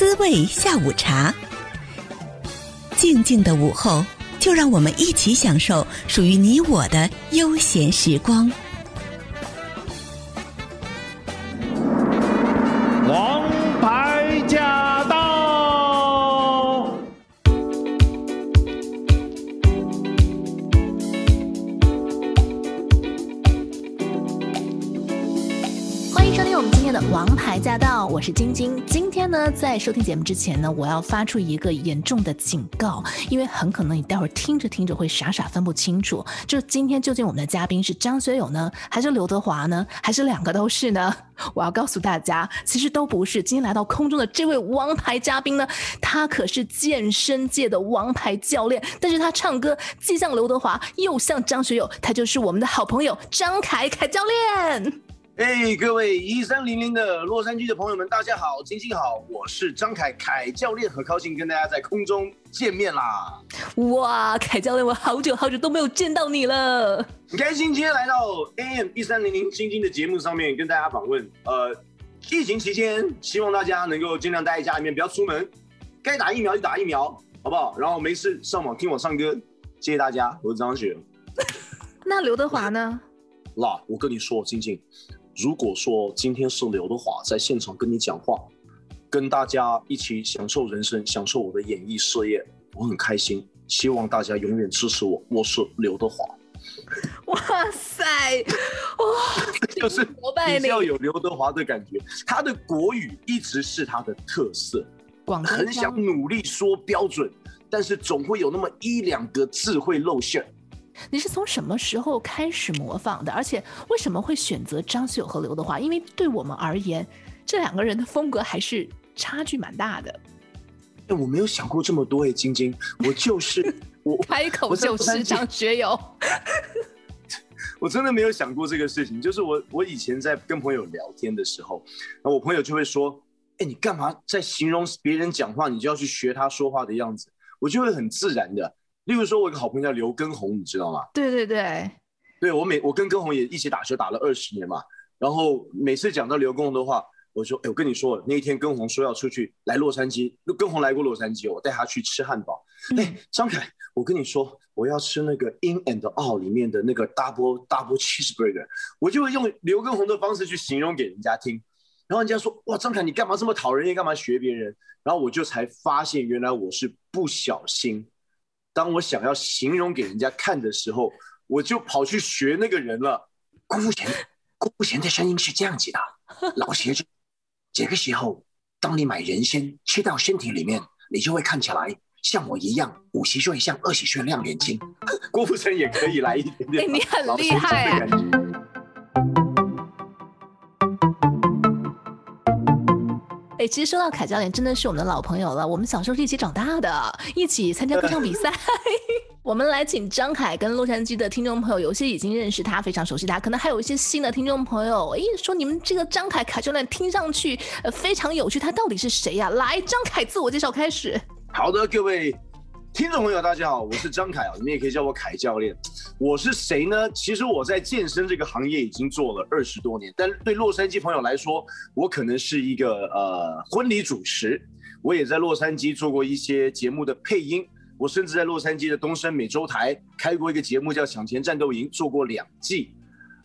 滋味下午茶。静静的午后，就让我们一起享受属于你我的悠闲时光。王牌驾到！欢迎收听我们今天的《王牌驾到，我是晶晶。那，在收听节目之前呢，我要发出一个严重的警告，因为很可能你待会儿听着听着会傻傻分不清楚，就今天究竟我们的嘉宾是张学友呢，还是刘德华呢，还是两个都是呢？我要告诉大家，其实都不是。今天来到空中的这位王牌嘉宾呢，他可是健身界的王牌教练，但是他唱歌既像刘德华，又像张学友，他就是我们的好朋友张凯凯教练。哎各位一三零零的洛杉矶的朋友们，大家好，晶晶好，我是张凯凯教练，很高兴跟大家在空中见面啦！哇，凯教练，我好久好久都没有见到你了，很开心今天来到 AM 一三零零晶晶的节目上面跟大家访问。呃，疫情期间，希望大家能够尽量待在家里面，不要出门，该打疫苗就打疫苗，好不好？然后没事上网听我唱歌，谢谢大家，我是张雪。那刘德华呢？那我跟你说，晶晶。如果说今天是刘德华在现场跟你讲话，跟大家一起享受人生，享受我的演艺事业，我很开心。希望大家永远支持我。我是刘德华。哇塞，哇，就是比较有刘德华的感觉。他的国语一直是他的特色，很想努力说标准，但是总会有那么一两个字会露馅。你是从什么时候开始模仿的？而且为什么会选择张学友和刘德华？因为对我们而言，这两个人的风格还是差距蛮大的。哎，我没有想过这么多哎，晶晶，我就是 我开口就是张学友。我真的没有想过这个事情。就是我我以前在跟朋友聊天的时候，那我朋友就会说：“哎，你干嘛在形容别人讲话，你就要去学他说话的样子？”我就会很自然的。例如说，我有个好朋友叫刘畊宏，你知道吗？对对对，对我每我跟畊宏也一起打球打了二十年嘛。然后每次讲到刘畊宏的话，我说：“哎，我跟你说，那一天畊宏说要出去来洛杉矶，畊宏来过洛杉矶，我带他去吃汉堡。哎、嗯，张凯，我跟你说，我要吃那个 In and Out 里面的那个 Double Double Cheeseburger，我就会用刘畊宏的方式去形容给人家听。然后人家说：哇，张凯，你干嘛这么讨人厌？干嘛学别人？然后我就才发现，原来我是不小心。”当我想要形容给人家看的时候，我就跑去学那个人了。郭富城，郭富城的声音是这样子的，老学生。这个时候，当你买人参吃到身体里面，你就会看起来像我一样，五十岁像二十岁亮眼睛。郭富城也可以来一点点，欸、你很厉害啊。哎，其实说到凯教练，真的是我们的老朋友了。我们小时候是一起长大的，一起参加歌唱比赛。我们来请张凯跟洛杉矶的听众朋友，有些已经认识他，非常熟悉他，可能还有一些新的听众朋友。哎，说你们这个张凯凯教练听上去呃非常有趣，他到底是谁呀？来，张凯自我介绍开始。好的，各位。听众朋友，大家好，我是张凯啊，你们也可以叫我凯教练。我是谁呢？其实我在健身这个行业已经做了二十多年，但对洛杉矶朋友来说，我可能是一个呃婚礼主持。我也在洛杉矶做过一些节目的配音，我甚至在洛杉矶的东森美洲台开过一个节目叫《抢钱战斗营》，做过两季。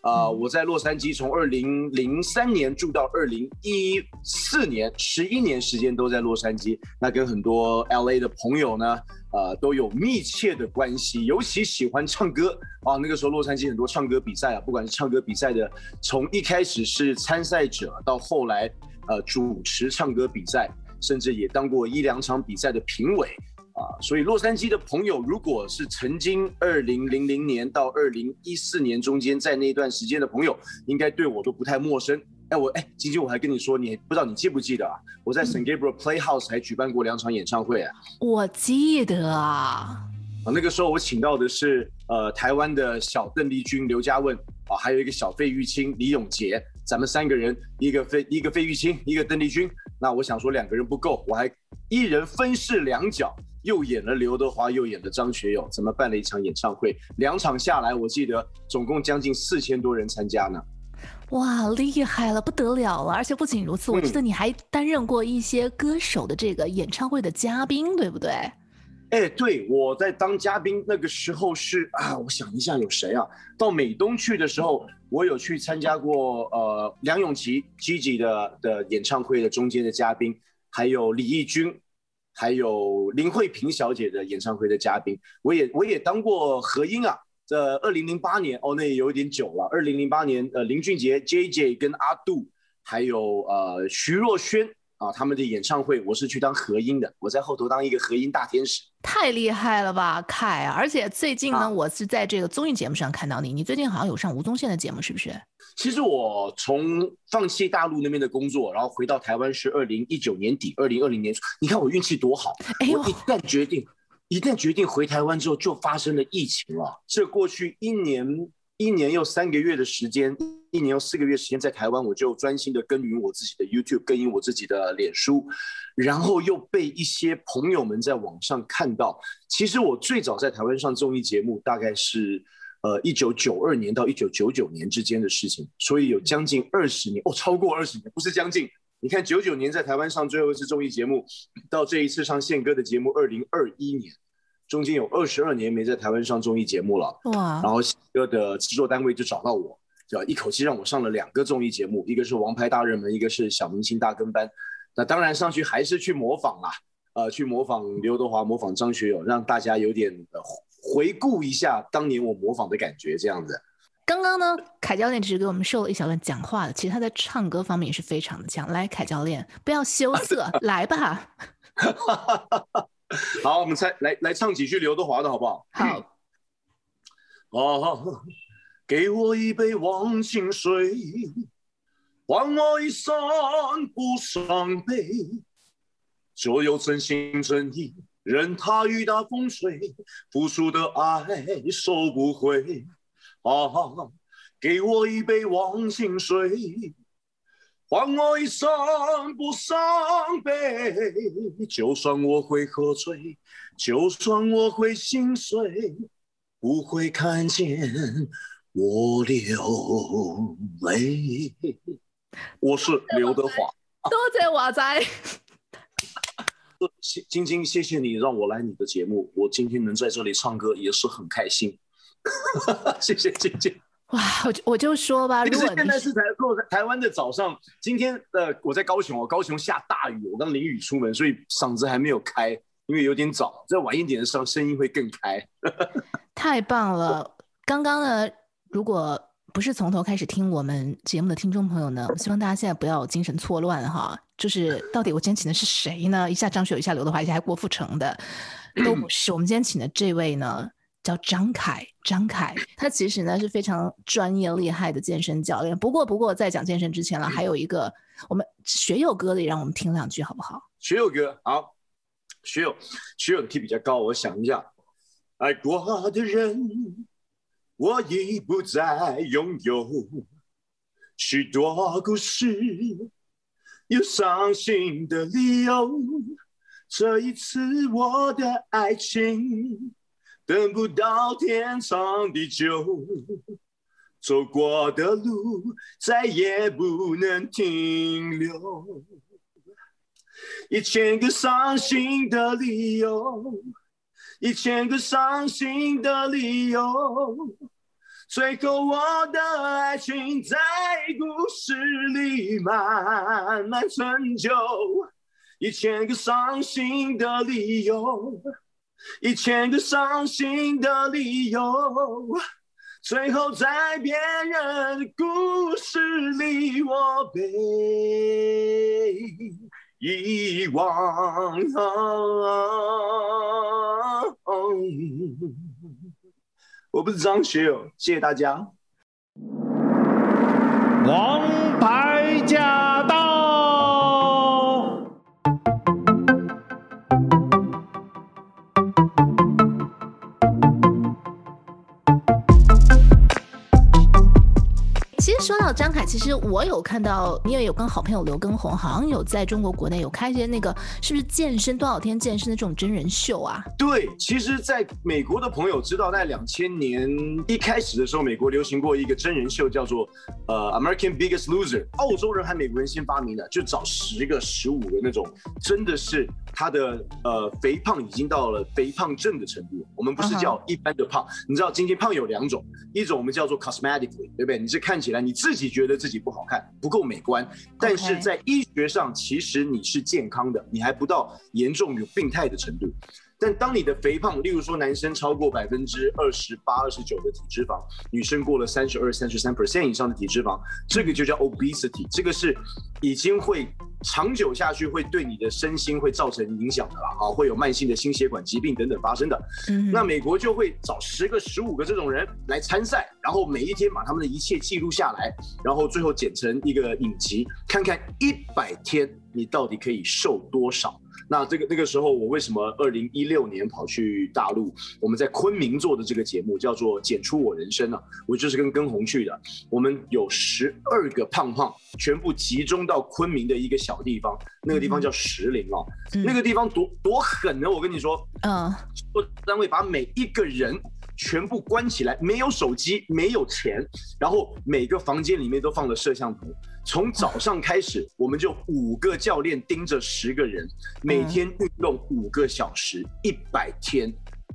啊、呃，我在洛杉矶从二零零三年住到二零一四年，十一年时间都在洛杉矶。那跟很多 LA 的朋友呢，呃，都有密切的关系。尤其喜欢唱歌啊，那个时候洛杉矶很多唱歌比赛啊，不管是唱歌比赛的，从一开始是参赛者，到后来呃主持唱歌比赛，甚至也当过一两场比赛的评委。啊，所以洛杉矶的朋友，如果是曾经二零零零年到二零一四年中间在那段时间的朋友，应该对我都不太陌生。哎，我哎，晶晶，我还跟你说，你不知道你记不记得啊？我在 San Gabriel Playhouse 还举办过两场演唱会啊。我记得啊。啊，那个时候我请到的是呃台湾的小邓丽君、刘嘉问啊，还有一个小费玉清、李永杰，咱们三个人，一个费一个费玉清，一个邓丽君。那我想说两个人不够，我还一人分饰两角。又演了刘德华，又演了张学友，怎么办了一场演唱会？两场下来，我记得总共将近四千多人参加呢。哇，厉害了，不得了了！而且不仅如此，我记得你还担任过一些歌手的这个演唱会的嘉宾，对不对？哎，对，我在当嘉宾那个时候是啊，我想一下有谁啊？到美东去的时候，我有去参加过呃梁咏琪 Gigi 的的演唱会的中间的嘉宾，还有李翊君，还有林慧萍小姐的演唱会的嘉宾，我也我也当过和音啊。这二零零八年哦，那也有点久了。二零零八年，呃，林俊杰、JJ 跟阿杜，还有呃徐若瑄啊，他们的演唱会，我是去当和音的，我在后头当一个和音大天使。太厉害了吧，凯啊！而且最近呢，啊、我是在这个综艺节目上看到你，你最近好像有上吴宗宪的节目，是不是？其实我从放弃大陆那边的工作，然后回到台湾是二零一九年底，二零二零年初，你看我运气多好，哎、我一旦决定。一旦决定回台湾之后，就发生了疫情了。这过去一年一年又三个月的时间，一年又四个月时间在台湾，我就专心的耕耘我自己的 YouTube，耕耘我自己的脸书，然后又被一些朋友们在网上看到。其实我最早在台湾上综艺节目，大概是呃一九九二年到一九九九年之间的事情，所以有将近二十年哦，超过二十年，不是将近。你看，九九年在台湾上最后一次综艺节目，到这一次上宪哥的节目，二零二一年，中间有二十二年没在台湾上综艺节目了。哇！然后宪哥的制作单位就找到我，就一口气让我上了两个综艺节目，一个是《王牌大热门》，一个是《小明星大跟班》。那当然上去还是去模仿啦，呃，去模仿刘德华，模仿张学友，让大家有点回顾一下当年我模仿的感觉，这样子。刚刚呢，凯教练只是给我们授了一小段讲话的，其实他在唱歌方面也是非常的强。来，凯教练，不要羞涩，来吧。好，我们再来来唱几句刘德华的好不好？好。啊，给我一杯忘情水，换我一生不伤悲，所有真心真意，任他雨打风吹，付出的爱收不回。啊！给我一杯忘情水，换我一生不伤悲。就算我会喝醉，就算我会心碎，不会看见我流泪。我是刘德华。多谢华仔。晶晶，谢谢你让我来你的节目，我今天能在这里唱歌也是很开心。谢谢晶晶。哇，我就我就说吧，如果现在是台台湾的早上，今天呃我在高雄，我高雄下大雨，我刚淋雨出门，所以嗓子还没有开，因为有点早，再晚一点的时候声音会更开。太棒了！刚刚呢，如果不是从头开始听我们节目的听众朋友呢，我希望大家现在不要精神错乱哈，就是到底我今天请的是谁呢？一下张学友，一下刘德华，一下郭富城的，都不是。我们今天请的这位呢？叫张凯，张凯，他其实呢是非常专业厉害的健身教练。不过，不过在讲健身之前了，还有一个我们学友哥的，让我们听两句好不好？学友哥好，学友，学友的 T 比较高，我想一下。爱过的人，我已不再拥有许多故事，有伤心的理由。这一次，我的爱情。等不到天长地久，走过的路再也不能停留。一千个伤心的理由，一千个伤心的理由，最后我的爱情在故事里慢慢陈旧。一千个伤心的理由。一千个伤心的理由，最后在别人的故事里，我被遗忘。我不是张学友，谢谢大家。王牌驾到。说到张凯其实我有看到，你也有跟好朋友刘畊宏，好像有在中国国内有开一些那个，是不是健身多少天健身的这种真人秀啊？对，其实在美国的朋友知道，在两千年一开始的时候，美国流行过一个真人秀，叫做呃 American Biggest Loser，澳洲人还美国人先发明的，就找十个、十五个那种，真的是他的呃肥胖已经到了肥胖症的程度。我们不是叫一般的胖，uh huh. 你知道今天胖有两种，一种我们叫做 cosmetically，对不对？你是看起来你自己觉得自己不好看，不够美观，但是在医学上其实你是健康的，你还不到严重有病态的程度。但当你的肥胖，例如说男生超过百分之二十八、二十九的体脂肪，女生过了三十二、三十三 percent 以上的体脂肪，这个就叫 obesity，这个是已经会长久下去，会对你的身心会造成影响的啦，啊，会有慢性的心血管疾病等等发生的。嗯，那美国就会找十个、十五个这种人来参赛，然后每一天把他们的一切记录下来，然后最后剪成一个影集，看看一百天你到底可以瘦多少。那这个那个时候，我为什么二零一六年跑去大陆？我们在昆明做的这个节目叫做《剪出我人生》啊，我就是跟跟红去的。我们有十二个胖胖，全部集中到昆明的一个小地方，那个地方叫石林啊。嗯、那个地方多多狠呢！我跟你说，嗯，单位把每一个人全部关起来，没有手机，没有钱，然后每个房间里面都放了摄像头。从早上开始，我们就五个教练盯着十个人，每天运动五个小时，一百天。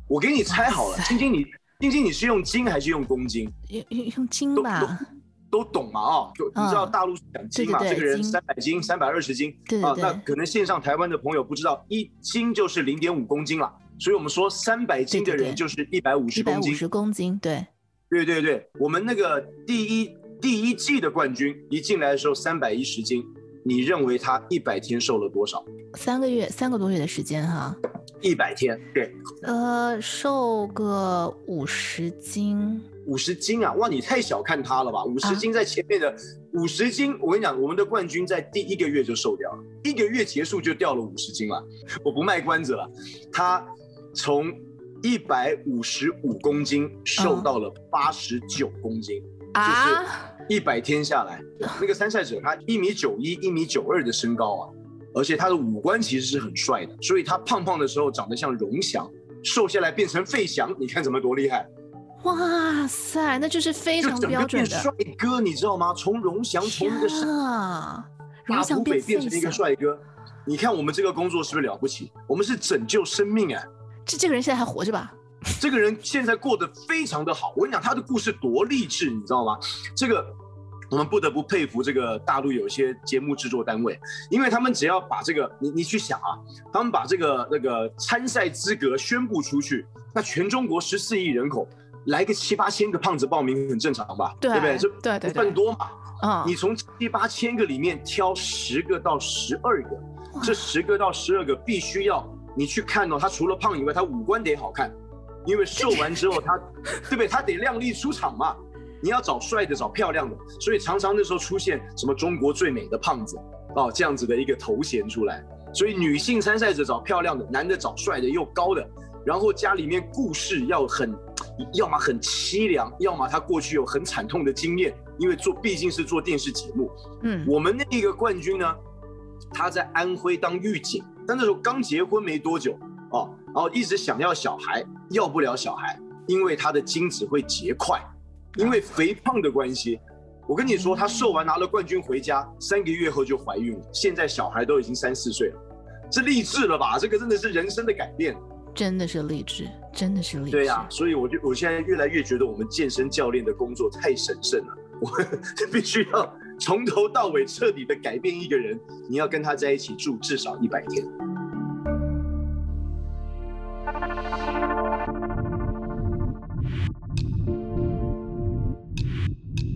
我给你猜好了，晶晶你，晶晶你是用斤还是用公斤？用用用斤吧。都懂嘛啊？就你知道大陆是讲斤嘛？这个人三百斤、三百二十斤啊。那可能线上台湾的朋友不知道，一斤就是零点五公斤了。所以我们说三百斤的人就是一百五十公斤。一百五十公斤，对。对对对，我们那个第一。第一季的冠军一进来的时候三百一十斤，你认为他一百天瘦了多少？三个月，三个多月的时间哈。一百天，对。呃，瘦个五十斤。五十斤啊！哇，你太小看他了吧？五十斤在前面的五十斤，啊、我跟你讲，我们的冠军在第一个月就瘦掉了，一个月结束就掉了五十斤了。我不卖关子了，他从一百五十五公斤瘦到了八十九公斤。嗯啊，一百天下来，那个参赛者他一米九一、一米九二的身高啊，而且他的五官其实是很帅的，所以他胖胖的时候长得像荣翔，瘦下来变成费翔，你看怎么多厉害？哇塞，那就是非常标准的帅哥，你知道吗？从荣翔从一个大湖北变成一个帅哥，你看我们这个工作是不是了不起？我们是拯救生命哎！这这个人现在还活着吧？这个人现在过得非常的好，我跟你讲，他的故事多励志，你知道吗？这个我们不得不佩服这个大陆有一些节目制作单位，因为他们只要把这个，你你去想啊，他们把这个那个参赛资格宣布出去，那全中国十四亿人口来个七八千个胖子报名很正常吧？对，对不对？这对对对，多嘛？啊，你从七八千个里面挑十个到十二个，这十个到十二个必须要你去看哦，他除了胖以外，他五官得好看。因为瘦完之后他，他 对不对？他得靓丽出场嘛。你要找帅的，找漂亮的，所以常常那时候出现什么中国最美的胖子哦，这样子的一个头衔出来。所以女性参赛者找漂亮的，男的找帅的又高的，然后家里面故事要很，要么很凄凉，要么他过去有很惨痛的经验，因为做毕竟是做电视节目。嗯，我们那一个冠军呢，他在安徽当狱警，但那时候刚结婚没多久哦。然后一直想要小孩，要不了小孩，因为他的精子会结块，因为肥胖的关系。我跟你说，他瘦完拿了冠军回家，三个月后就怀孕了，现在小孩都已经三四岁了，这励志了吧？这个真的是人生的改变，真的是励志，真的是励志。对呀、啊，所以我就我现在越来越觉得我们健身教练的工作太神圣了，我 必须要从头到尾彻底的改变一个人。你要跟他在一起住至少一百天。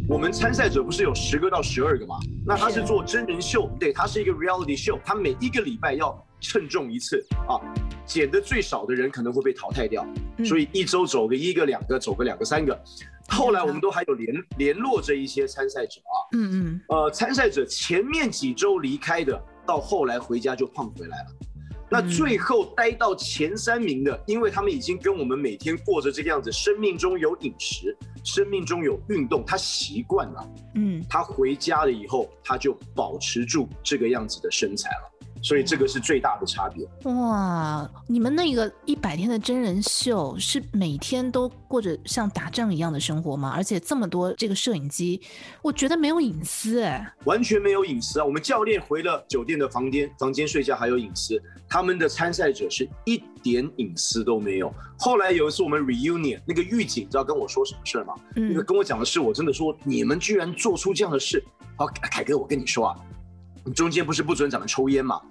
我们参赛者不是有十个到十二个吗？那他是做真人秀，对，他是一个 reality show，他每一个礼拜要称重一次啊，减的最少的人可能会被淘汰掉，所以一周走个一个两个，走个两个三个。后来我们都还有联联络着一些参赛者啊，嗯嗯，呃，参赛者前面几周离开的，到后来回家就胖回来了。那最后待到前三名的，因为他们已经跟我们每天过着这个样子，生命中有饮食，生命中有运动，他习惯了，嗯，他回家了以后，他就保持住这个样子的身材了。所以这个是最大的差别。哇，你们那个一百天的真人秀是每天都过着像打仗一样的生活吗？而且这么多这个摄影机，我觉得没有隐私哎，完全没有隐私啊！我们教练回了酒店的房间，房间睡觉还有隐私，他们的参赛者是一点隐私都没有。后来有一次我们 reunion，那个狱警知道跟我说什么事吗？嗯，那个跟我讲的是，我真的说你们居然做出这样的事。好，凯哥，我跟你说啊。中间不是不准咱们抽烟吗？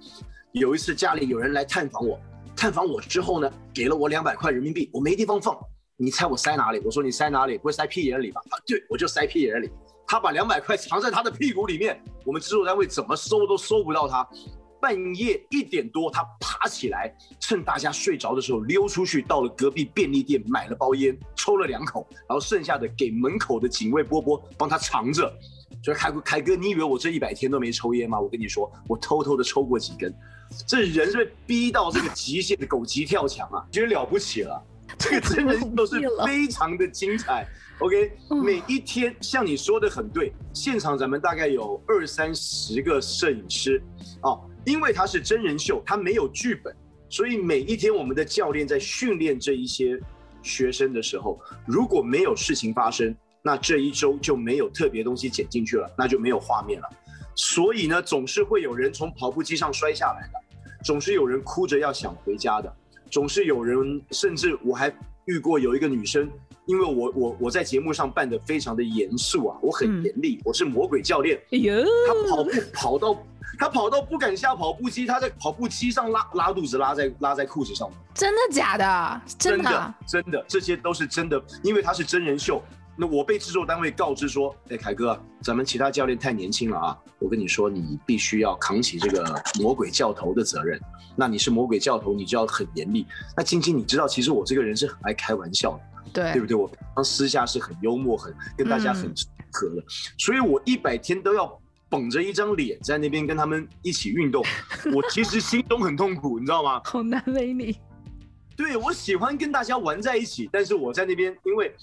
有一次家里有人来探访我，探访我之后呢，给了我两百块人民币，我没地方放，你猜我塞哪里？我说你塞哪里？不会塞屁眼里吧？啊，对，我就塞屁眼里。他把两百块藏在他的屁股里面，我们制作单位怎么搜都搜不到他。半夜一点多，他爬起来，趁大家睡着的时候溜出去，到了隔壁便利店买了包烟，抽了两口，然后剩下的给门口的警卫波波帮他藏着。所以凯哥，凯哥，你以为我这一百天都没抽烟吗？我跟你说，我偷偷的抽过几根。这人是被逼到这个极限的狗急跳墙啊，觉得了不起了。这个真人都是 非常的精彩。OK，每一天像你说的很对，现场咱们大概有二三十个摄影师啊，因为他是真人秀，他没有剧本，所以每一天我们的教练在训练这一些学生的时候，如果没有事情发生。那这一周就没有特别东西剪进去了，那就没有画面了。所以呢，总是会有人从跑步机上摔下来的，总是有人哭着要想回家的，总是有人，甚至我还遇过有一个女生，因为我我我在节目上扮的非常的严肃啊，我很严厉，嗯、我是魔鬼教练。哎呦，她跑步跑到她跑到不敢下跑步机，她在跑步机上拉拉肚子，拉在拉在裤子上。真的假的？真的真的，真的，这些都是真的，因为她是真人秀。那我被制作单位告知说，哎，凯哥，咱们其他教练太年轻了啊！我跟你说，你必须要扛起这个魔鬼教头的责任。那你是魔鬼教头，你就要很严厉。那晶晶，你知道，其实我这个人是很爱开玩笑的，对对不对？我私下是很幽默，很跟大家很和的，嗯、所以我一百天都要绷着一张脸在那边跟他们一起运动。我其实心中很痛苦，你知道吗？好难为你。对，我喜欢跟大家玩在一起，但是我在那边，因为。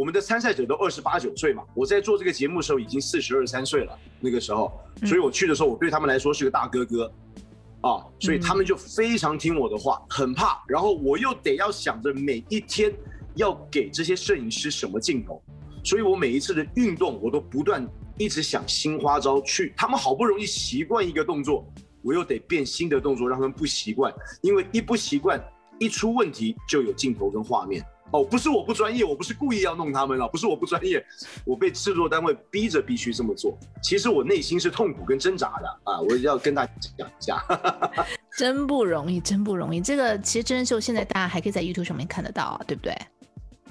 我们的参赛者都二十八九岁嘛，我在做这个节目的时候已经四十二三岁了，那个时候，所以我去的时候，我对他们来说是个大哥哥，啊，所以他们就非常听我的话，很怕，然后我又得要想着每一天要给这些摄影师什么镜头，所以我每一次的运动我都不断一直想新花招去，他们好不容易习惯一个动作，我又得变新的动作让他们不习惯，因为一不习惯，一出问题就有镜头跟画面。哦，不是我不专业，我不是故意要弄他们了，不是我不专业，我被制作单位逼着必须这么做。其实我内心是痛苦跟挣扎的啊，我要跟大家讲一下。真不容易，真不容易。这个其实真人秀现在大家还可以在 YouTube 上面看得到啊，对不对？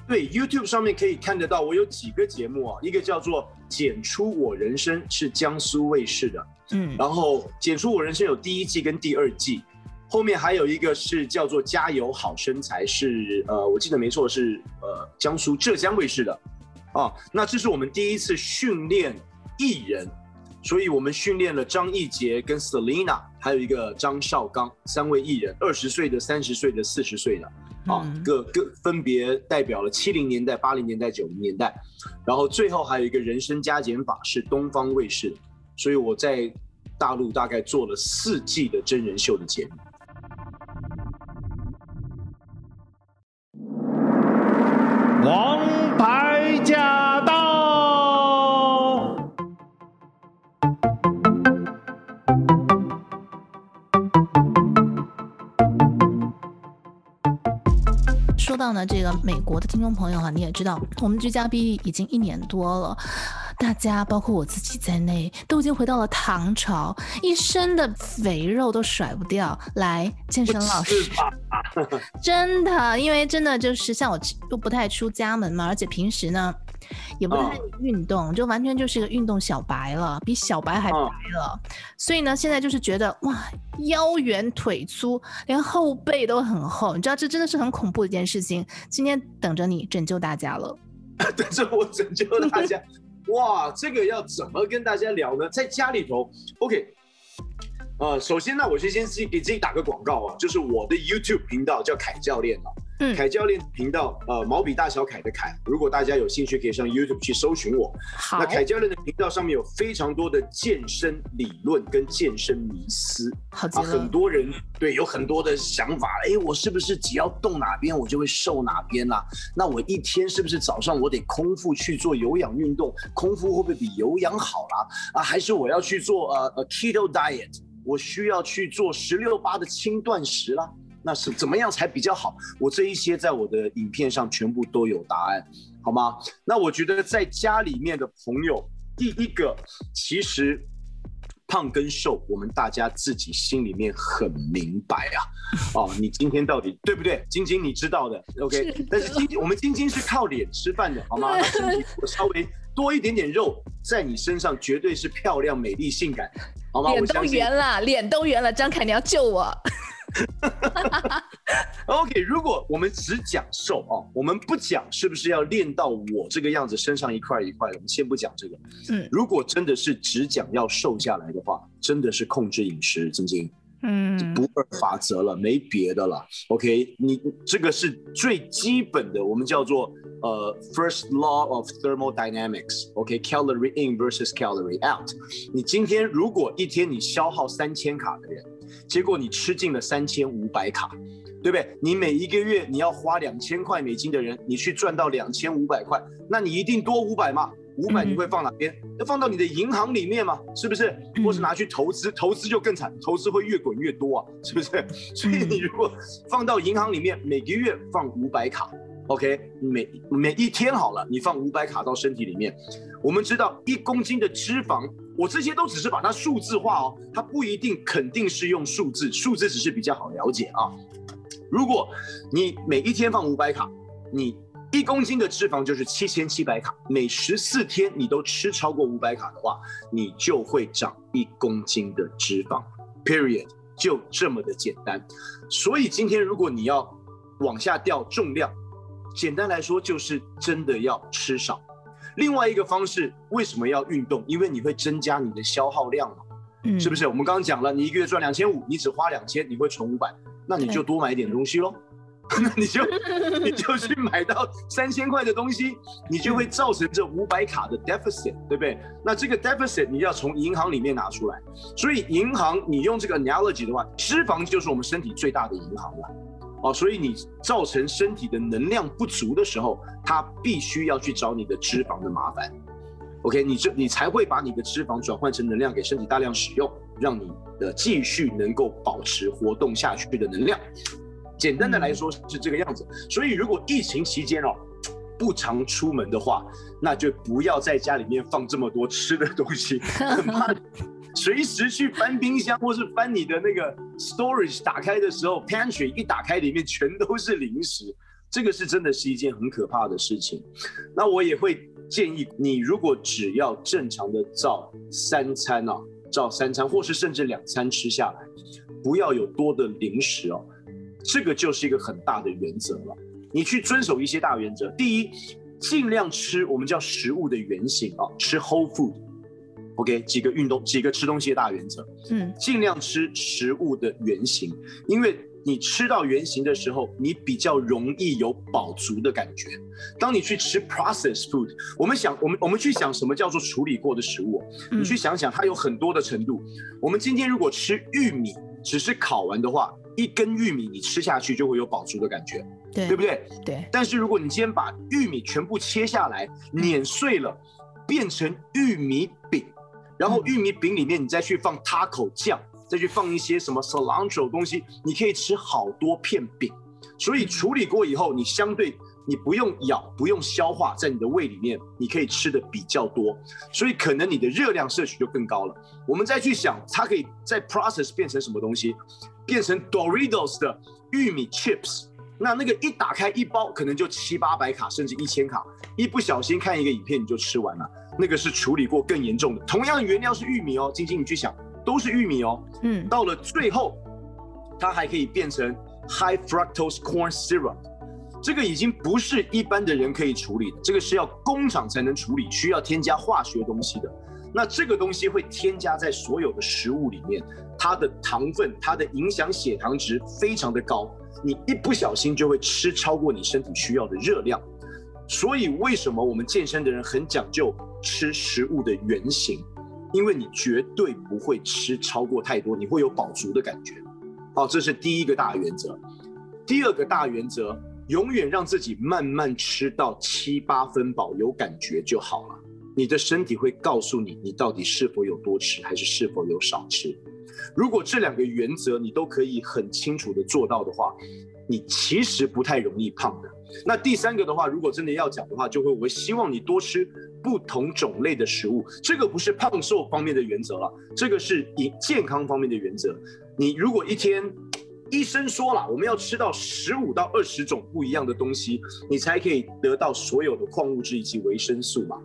对，YouTube 上面可以看得到。我有几个节目啊，一个叫做《剪出我人生》，是江苏卫视的，嗯，然后《剪出我人生》有第一季跟第二季。后面还有一个是叫做《加油好身材》，是呃，我记得没错是呃江苏浙江卫视的，啊，那这是我们第一次训练艺人，所以我们训练了张艺杰跟 Selina，还有一个张绍刚三位艺人，二十岁的、三十岁的、四十岁的，啊，各各分别代表了七零年代、八零年代、九零年代，然后最后还有一个人生加减法是东方卫视，所以我在大陆大概做了四季的真人秀的节目。到呢，这个美国的听众朋友哈，你也知道，我们居家避疫已经一年多了。大家，包括我自己在内，都已经回到了唐朝，一身的肥肉都甩不掉。来，健身老师，真的，因为真的就是像我都不太出家门嘛，而且平时呢也不太运动，就完全就是个运动小白了，比小白还白了。所以呢，现在就是觉得哇，腰圆腿粗，连后背都很厚，你知道这真的是很恐怖的一件事情。今天等着你拯救大家了，等着我拯救大家。哇，这个要怎么跟大家聊呢？在家里头，OK，呃，首先呢，我就先自己给自己打个广告啊，就是我的 YouTube 频道叫凯教练啊，嗯，凯教练频道，呃，毛笔大小凯的凯。如果大家有兴趣，可以上 YouTube 去搜寻我。好，那凯教练的频道上面有非常多的健身理论跟健身迷思。好啊，很多人对有很多的想法，哎，我是不是只要动哪边我就会瘦哪边啦？那我一天是不是早上我得空腹去做有氧运动？空腹会不会比有氧好啦？啊，还是我要去做呃呃 keto diet？我需要去做十六八的轻断食啦？那是怎么样才比较好？我这一些在我的影片上全部都有答案，好吗？那我觉得在家里面的朋友，第一个其实胖跟瘦，我们大家自己心里面很明白啊。哦，你今天到底对不对？晶晶你知道的，OK 的。但是晶晶，我们晶晶是靠脸吃饭的，好吗？身体稍微多一点点肉在你身上，绝对是漂亮、美丽、性感，好吗？脸都圆了，脸都圆了，张凯，你要救我。OK，如果我们只讲瘦哦，我们不讲是不是要练到我这个样子，身上一块一块的，我们先不讲这个。嗯，如果真的是只讲要瘦下来的话，真的是控制饮食，晶晶。嗯，不二法则了，没别的了。OK，你这个是最基本的，我们叫做呃 First Law of Thermodynamics。OK，Calorie in versus Calorie out。你今天如果一天你消耗三千卡的人，结果你吃进了三千五百卡，对不对？你每一个月你要花两千块美金的人，你去赚到两千五百块，那你一定多五百嘛？五百你会放哪边？要放到你的银行里面嘛？是不是？或是拿去投资？投资就更惨，投资会越滚越多啊，是不是？所以你如果放到银行里面，每个月放五百卡，OK，每每一天好了，你放五百卡到身体里面。我们知道一公斤的脂肪，我这些都只是把它数字化哦，它不一定肯定是用数字，数字只是比较好了解啊。如果你每一天放五百卡，你。一公斤的脂肪就是七千七百卡，每十四天你都吃超过五百卡的话，你就会长一公斤的脂肪，period，就这么的简单。所以今天如果你要往下掉重量，简单来说就是真的要吃少。另外一个方式，为什么要运动？因为你会增加你的消耗量嘛，嗯，是不是？我们刚刚讲了，你一个月赚两千五，你只花两千，你会存五百，那你就多买一点东西喽。那你就 你就去买到三千块的东西，你就会造成这五百卡的 deficit，对不对？那这个 deficit 你要从银行里面拿出来，所以银行你用这个 analogy 的话，脂肪就是我们身体最大的银行了，哦，所以你造成身体的能量不足的时候，它必须要去找你的脂肪的麻烦，OK，你这你才会把你的脂肪转换成能量给身体大量使用，让你的继续能够保持活动下去的能量。简单的来说是这个样子，所以如果疫情期间哦，不常出门的话，那就不要在家里面放这么多吃的东西，很怕随时去翻冰箱或是翻你的那个 storage，打开的时候 pantry 一打开里面全都是零食，这个是真的是一件很可怕的事情。那我也会建议你，如果只要正常的照三餐啊，照三餐或是甚至两餐吃下来，不要有多的零食哦。这个就是一个很大的原则了，你去遵守一些大原则。第一，尽量吃我们叫食物的原型啊，吃 whole food food，OK，几个运动，几个吃东西的大原则。嗯，尽量吃食物的原型，因为你吃到原型的时候，你比较容易有饱足的感觉。当你去吃 processed food，我们想，我们我们去想什么叫做处理过的食物？你去想想，它有很多的程度。我们今天如果吃玉米，只是烤完的话。一根玉米你吃下去就会有饱足的感觉，对，对不对？对。但是如果你今天把玉米全部切下来，碾碎了，变成玉米饼，然后玉米饼里面你再去放 taco 酱，再去放一些什么 cilantro 东西，你可以吃好多片饼。所以处理过以后，你相对你不用咬，不用消化，在你的胃里面，你可以吃的比较多，所以可能你的热量摄取就更高了。我们再去想，它可以在 process 变成什么东西？变成 Doritos 的玉米 chips，那那个一打开一包可能就七八百卡，甚至一千卡，一不小心看一个影片你就吃完了，那个是处理过更严重的。同样的原料是玉米哦，晶晶你去想，都是玉米哦，嗯，到了最后，它还可以变成 high fructose corn syrup，这个已经不是一般的人可以处理的，这个是要工厂才能处理，需要添加化学东西的。那这个东西会添加在所有的食物里面，它的糖分，它的影响血糖值非常的高，你一不小心就会吃超过你身体需要的热量。所以为什么我们健身的人很讲究吃食物的原型？因为你绝对不会吃超过太多，你会有饱足的感觉。好，这是第一个大原则。第二个大原则，永远让自己慢慢吃到七八分饱，有感觉就好了。你的身体会告诉你，你到底是否有多吃，还是是否有少吃。如果这两个原则你都可以很清楚的做到的话，你其实不太容易胖的。那第三个的话，如果真的要讲的话，就会我希望你多吃不同种类的食物。这个不是胖瘦方面的原则了，这个是以健康方面的原则。你如果一天，医生说了，我们要吃到十五到二十种不一样的东西，你才可以得到所有的矿物质以及维生素嘛。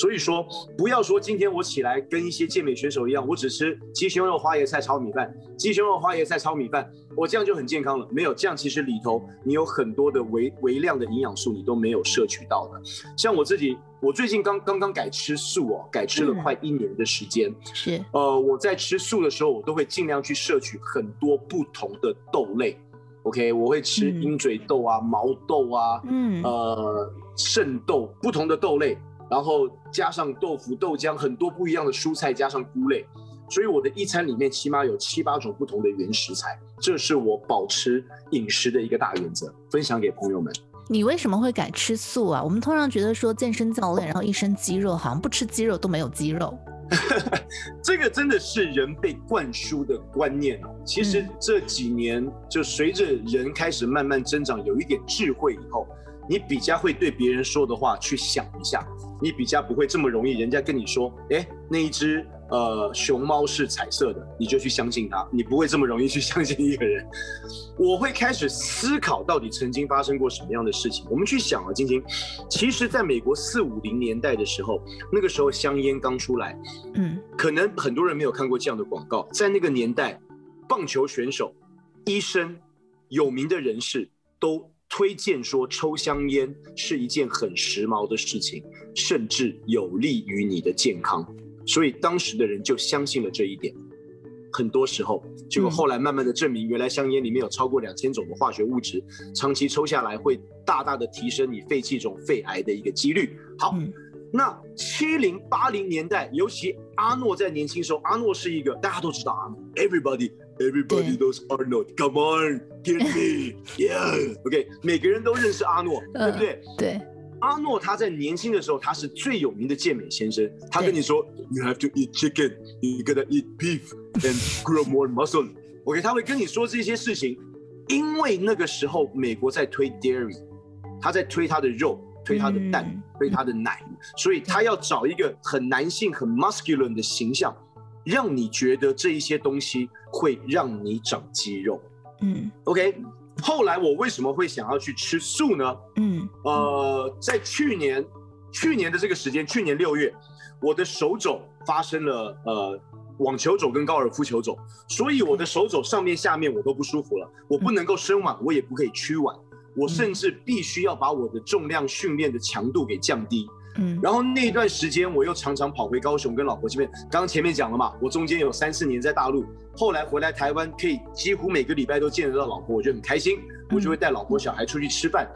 所以说，不要说今天我起来跟一些健美选手一样，我只吃鸡胸肉、花椰菜、炒米饭，鸡胸肉、花椰菜、炒米饭，我这样就很健康了。没有，这样其实里头你有很多的微微量的营养素，你都没有摄取到的。像我自己，我最近刚刚刚改吃素哦，改吃了快一年的时间。是，呃，我在吃素的时候，我都会尽量去摄取很多不同的豆类。OK，我会吃鹰嘴豆啊、毛豆啊，嗯，呃，圣豆，不同的豆类。然后加上豆腐、豆浆，很多不一样的蔬菜，加上菇类，所以我的一餐里面起码有七八种不同的原食材，这是我保持饮食的一个大原则，分享给朋友们。你为什么会改吃素啊？我们通常觉得说健身教练，然后一身肌肉，好像不吃鸡肉都没有肌肉。这个真的是人被灌输的观念哦。其实这几年就随着人开始慢慢增长，有一点智慧以后。你比较会对别人说的话去想一下，你比较不会这么容易，人家跟你说，哎，那一只呃熊猫是彩色的，你就去相信它，你不会这么容易去相信一个人。我会开始思考到底曾经发生过什么样的事情。我们去想啊，晶晶，其实在美国四五零年代的时候，那个时候香烟刚出来，嗯，可能很多人没有看过这样的广告。在那个年代，棒球选手、医生、有名的人士都。推荐说抽香烟是一件很时髦的事情，甚至有利于你的健康，所以当时的人就相信了这一点。很多时候，结果后来慢慢的证明，原来香烟里面有超过两千种的化学物质，长期抽下来会大大的提升你肺气肿、肺癌的一个几率。好，那七零八零年代，尤其阿诺在年轻时候，阿诺是一个大家都知道阿诺，everybody。Everybody knows Arnold. Come on, give me, yeah. OK，每个人都认识阿诺，对不对？对。阿诺他在年轻的时候，他是最有名的健美先生。他跟你说，You have to eat chicken, you gotta eat beef and grow more muscle. OK，他会跟你说这些事情，因为那个时候美国在推 dairy，他在推他的肉，推他的蛋，推他的奶，所以他要找一个很男性、很 masculine 的形象。让你觉得这一些东西会让你长肌肉，嗯，OK。后来我为什么会想要去吃素呢？嗯，呃，在去年，去年的这个时间，去年六月，我的手肘发生了呃网球肘跟高尔夫球肘，所以我的手肘上面下面我都不舒服了，我不能够伸腕，我也不可以屈腕，我甚至必须要把我的重量训练的强度给降低。嗯，然后那段时间我又常常跑回高雄跟老婆见面。刚刚前面讲了嘛，我中间有三四年在大陆，后来回来台湾，可以几乎每个礼拜都见得到老婆，我就很开心，我就会带老婆小孩出去吃饭。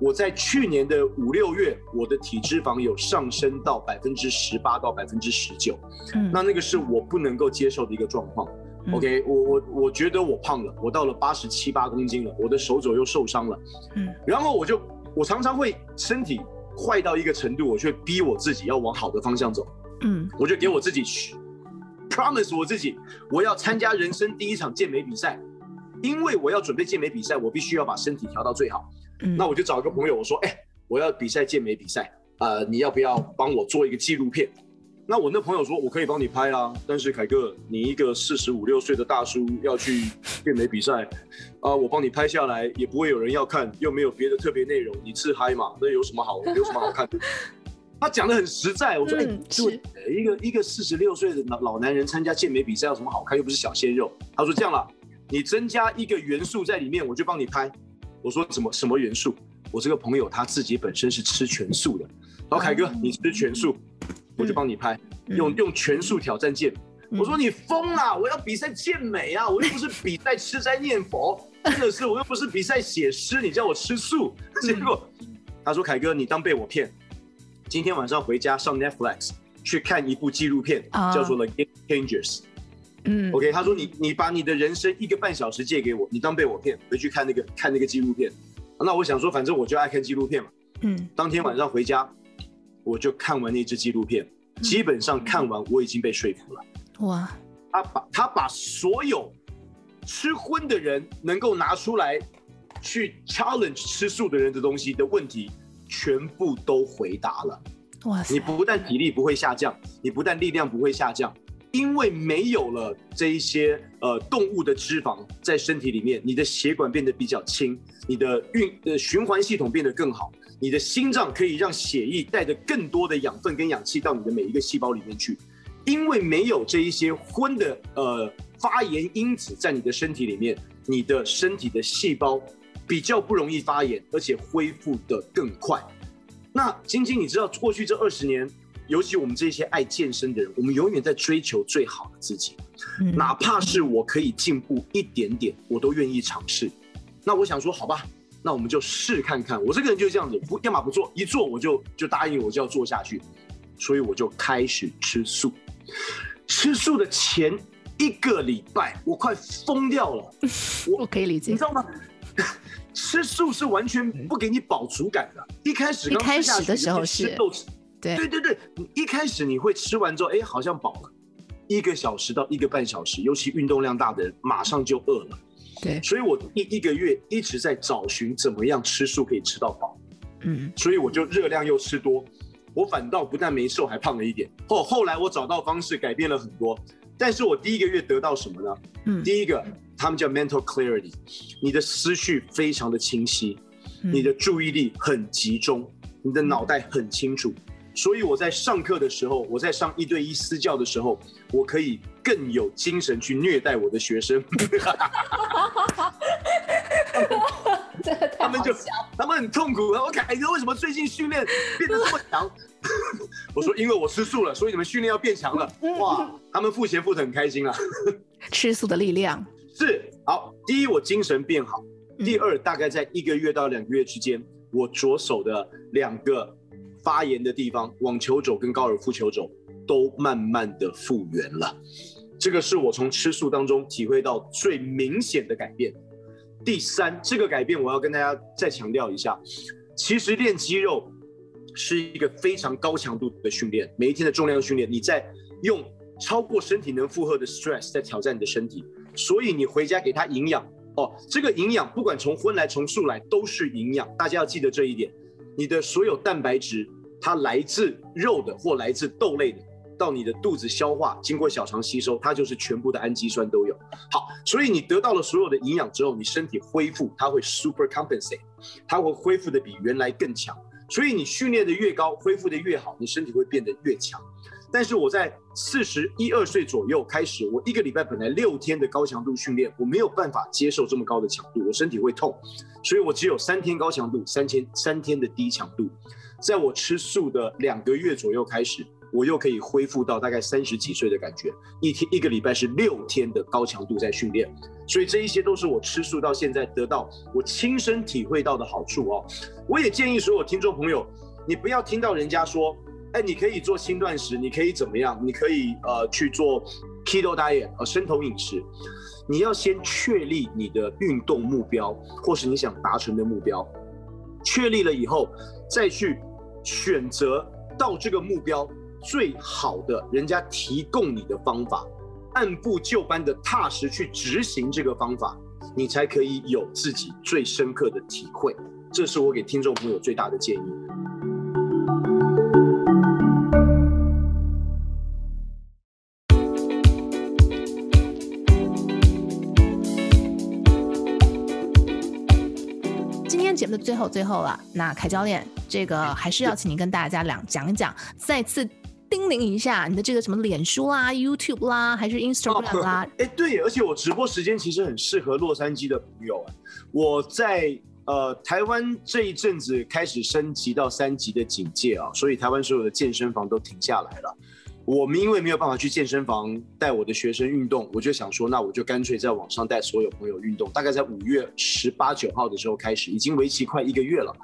我在去年的五六月，我的体脂肪有上升到百分之十八到百分之十九，嗯，那那个是我不能够接受的一个状况。OK，我我我觉得我胖了，我到了八十七八公斤了，我的手肘又受伤了，嗯，然后我就我常常会身体。坏到一个程度，我却逼我自己要往好的方向走。嗯，我就给我自己去 promise 我自己，我要参加人生第一场健美比赛，因为我要准备健美比赛，我必须要把身体调到最好。嗯，那我就找一个朋友，我说，哎，我要比赛健美比赛，呃，你要不要帮我做一个纪录片？那我那朋友说，我可以帮你拍啦，但是凯哥，你一个四十五六岁的大叔要去健美比赛，啊，我帮你拍下来也不会有人要看，又没有别的特别内容，你自嗨嘛，那有什么好，有什么好看的？他讲的很实在，我说，哎、嗯，就一个一个四十六岁的老老男人参加健美比赛有什么好看？又不是小鲜肉。他说这样了，你增加一个元素在里面，我就帮你拍。我说什么什么元素？我这个朋友他自己本身是吃全素的，然后凯哥你吃全素。我就帮你拍，用用全速挑战健美。我说你疯了，我要比赛健美啊，我又不是 比赛吃斋念佛，真的是我又不是比赛写诗，你叫我吃素。结果他说凯哥，你当被我骗，今天晚上回家上 Netflix 去看一部纪录片，叫做 The Game Changers。嗯，OK，他说你你把你的人生一个半小时借给我，你当被我骗，回去看那个看那个纪录片。那我想说，反正我就爱看纪录片嘛。嗯，当天晚上回家，我就看完那支纪录片，基本上看完我已经被说服了。哇，他把他把所有吃荤的人能够拿出来去 challenge 吃素的人的东西的问题，全部都回答了。哇塞，你不但体力不会下降，你不但力量不会下降。因为没有了这一些呃动物的脂肪在身体里面，你的血管变得比较轻，你的运呃循环系统变得更好，你的心脏可以让血液带着更多的养分跟氧气到你的每一个细胞里面去。因为没有这一些荤的呃发炎因子在你的身体里面，你的身体的细胞比较不容易发炎，而且恢复的更快。那晶晶，你知道过去这二十年？尤其我们这些爱健身的人，我们永远在追求最好的自己，哪怕是我可以进步一点点，我都愿意尝试。那我想说，好吧，那我们就试看看。我这个人就是这样子，不，要么不做，一做我就就答应我就要做下去，所以我就开始吃素。吃素的前一个礼拜，我快疯掉了。我我可以理解，你知道吗？吃素是完全不给你饱足感的。一开始一开始的时候是。对对对对，你一开始你会吃完之后，哎，好像饱了，一个小时到一个半小时，尤其运动量大的人，马上就饿了。对，所以我一一个月一直在找寻怎么样吃素可以吃到饱。嗯，所以我就热量又吃多，我反倒不但没瘦，还胖了一点。后后来我找到方式，改变了很多。但是我第一个月得到什么呢？嗯，第一个他们叫 mental clarity，你的思绪非常的清晰，你的注意力很集中，你的脑袋很清楚。所以我在上课的时候，我在上一对一私教的时候，我可以更有精神去虐待我的学生。他们就他们很痛苦。我凯哥为什么最近训练变得这么强？我说因为我吃素了，所以你们训练要变强了。哇，他们付钱付的很开心啊。吃素的力量是好。第一，我精神变好；第二，大概在一个月到两个月之间，我左手的两个。发炎的地方，网球肘跟高尔夫球肘都慢慢的复原了，这个是我从吃素当中体会到最明显的改变。第三，这个改变我要跟大家再强调一下，其实练肌肉是一个非常高强度的训练，每一天的重量训练，你在用超过身体能负荷的 stress 在挑战你的身体，所以你回家给他营养哦，这个营养不管从荤来从素来都是营养，大家要记得这一点。你的所有蛋白质，它来自肉的或来自豆类的，到你的肚子消化，经过小肠吸收，它就是全部的氨基酸都有。好，所以你得到了所有的营养之后，你身体恢复，它会 super compensate，它会恢复的比原来更强。所以你训练的越高，恢复的越好，你身体会变得越强。但是我在四十一二岁左右开始，我一个礼拜本来六天的高强度训练，我没有办法接受这么高的强度，我身体会痛，所以我只有三天高强度，三天三天的低强度。在我吃素的两个月左右开始，我又可以恢复到大概三十几岁的感觉，一天一个礼拜是六天的高强度在训练，所以这一些都是我吃素到现在得到我亲身体会到的好处哦。我也建议所有听众朋友，你不要听到人家说。哎，你可以做轻断食，你可以怎么样？你可以呃去做 keto diet，呃生酮饮食。你要先确立你的运动目标，或是你想达成的目标。确立了以后，再去选择到这个目标最好的人家提供你的方法，按部就班的踏实去执行这个方法，你才可以有自己最深刻的体会。这是我给听众朋友最大的建议。的最后最后了，那凯教练，这个还是要请您跟大家两讲一讲，再次叮咛一下你的这个什么脸书啦、YouTube 啦，还是 Instagram 啦？哎，对，而且我直播时间其实很适合洛杉矶的朋友。我在呃台湾这一阵子开始升级到三级的警戒啊，所以台湾所有的健身房都停下来了。我们因为没有办法去健身房带我的学生运动，我就想说，那我就干脆在网上带所有朋友运动。大概在五月十八九号的时候开始，已经为期快一个月了。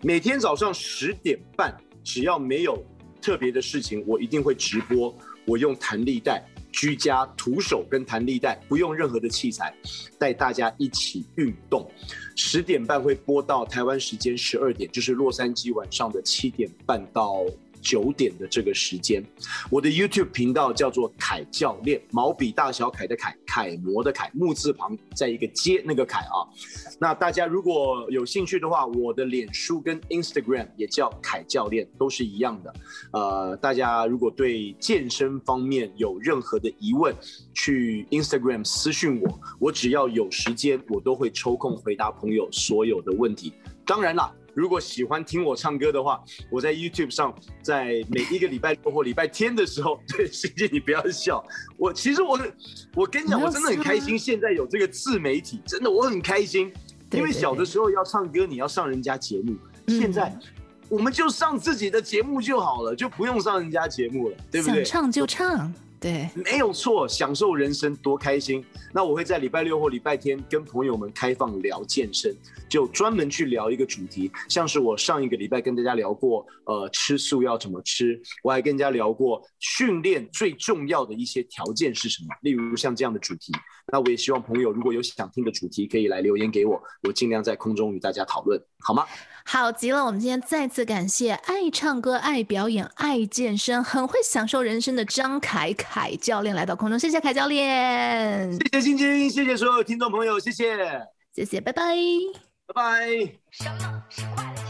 每天早上十点半，只要没有特别的事情，我一定会直播。我用弹力带，居家徒手跟弹力带，不用任何的器材，带大家一起运动。十点半会播到台湾时间十二点，就是洛杉矶晚上的七点半到九点的这个时间，我的 YouTube 频道叫做凯教练，毛笔大小楷的楷，楷模的楷，木字旁在一个接那个楷啊。那大家如果有兴趣的话，我的脸书跟 Instagram 也叫凯教练，都是一样的。呃，大家如果对健身方面有任何的疑问，去 Instagram 私讯我，我只要有时间，我都会抽空回答朋友所有的问题。当然啦。如果喜欢听我唱歌的话，我在 YouTube 上，在每一个礼拜六或礼拜天的时候，对，欣姐你不要笑，我其实我我跟你讲，我真的很开心，现在有这个自媒体，真的我很开心，因为小的时候要唱歌，你要上人家节目，现在我们就上自己的节目就好了，就不用上人家节目了，对不对？想唱就唱。对，没有错，享受人生多开心。那我会在礼拜六或礼拜天跟朋友们开放聊健身，就专门去聊一个主题，像是我上一个礼拜跟大家聊过，呃，吃素要怎么吃，我还跟大家聊过训练最重要的一些条件是什么，例如像这样的主题。那我也希望朋友如果有想听的主题，可以来留言给我，我尽量在空中与大家讨论，好吗？好极了！我们今天再次感谢爱唱歌、爱表演、爱健身、很会享受人生的张凯凯教练来到空中，谢谢凯教练，谢谢晶晶，谢谢所有听众朋友，谢谢，谢谢，拜拜，拜拜。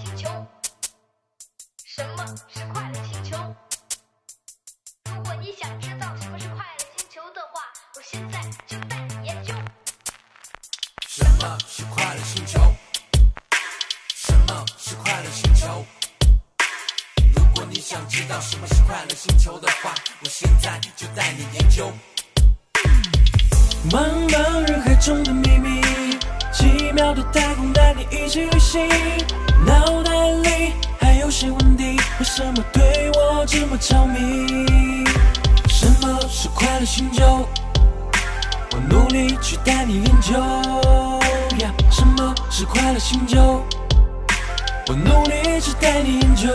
奇妙的太空带你一起旅行。脑袋里还有些问题，为什么对我这么着迷？什么是快乐星球？我努力去带你研究。什么是快乐星球？我努力去带你研究。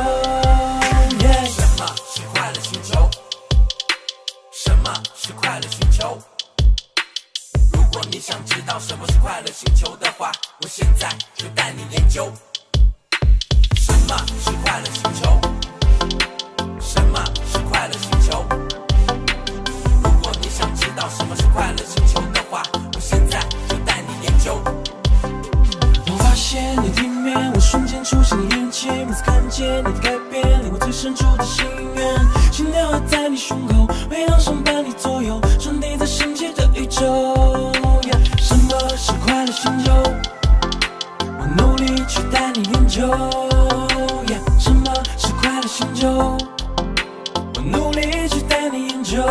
Yeah. 什么是快乐星球？什么是快乐星球？如果你想知道什么是快乐星球的话，我现在就带你研究。什么是快乐星球？什么是快乐星球？如果你想知道什么是快乐星球的话，我现在就带你研究。我发现你的面，我瞬间出现你眼前，每次看见你的改变，令我最深处的心愿。心跳还在你胸口，回荡声伴你左右，传递在神奇的宇宙。星球？我努力去带你研究。什么是快乐星球？我努力去带你研究。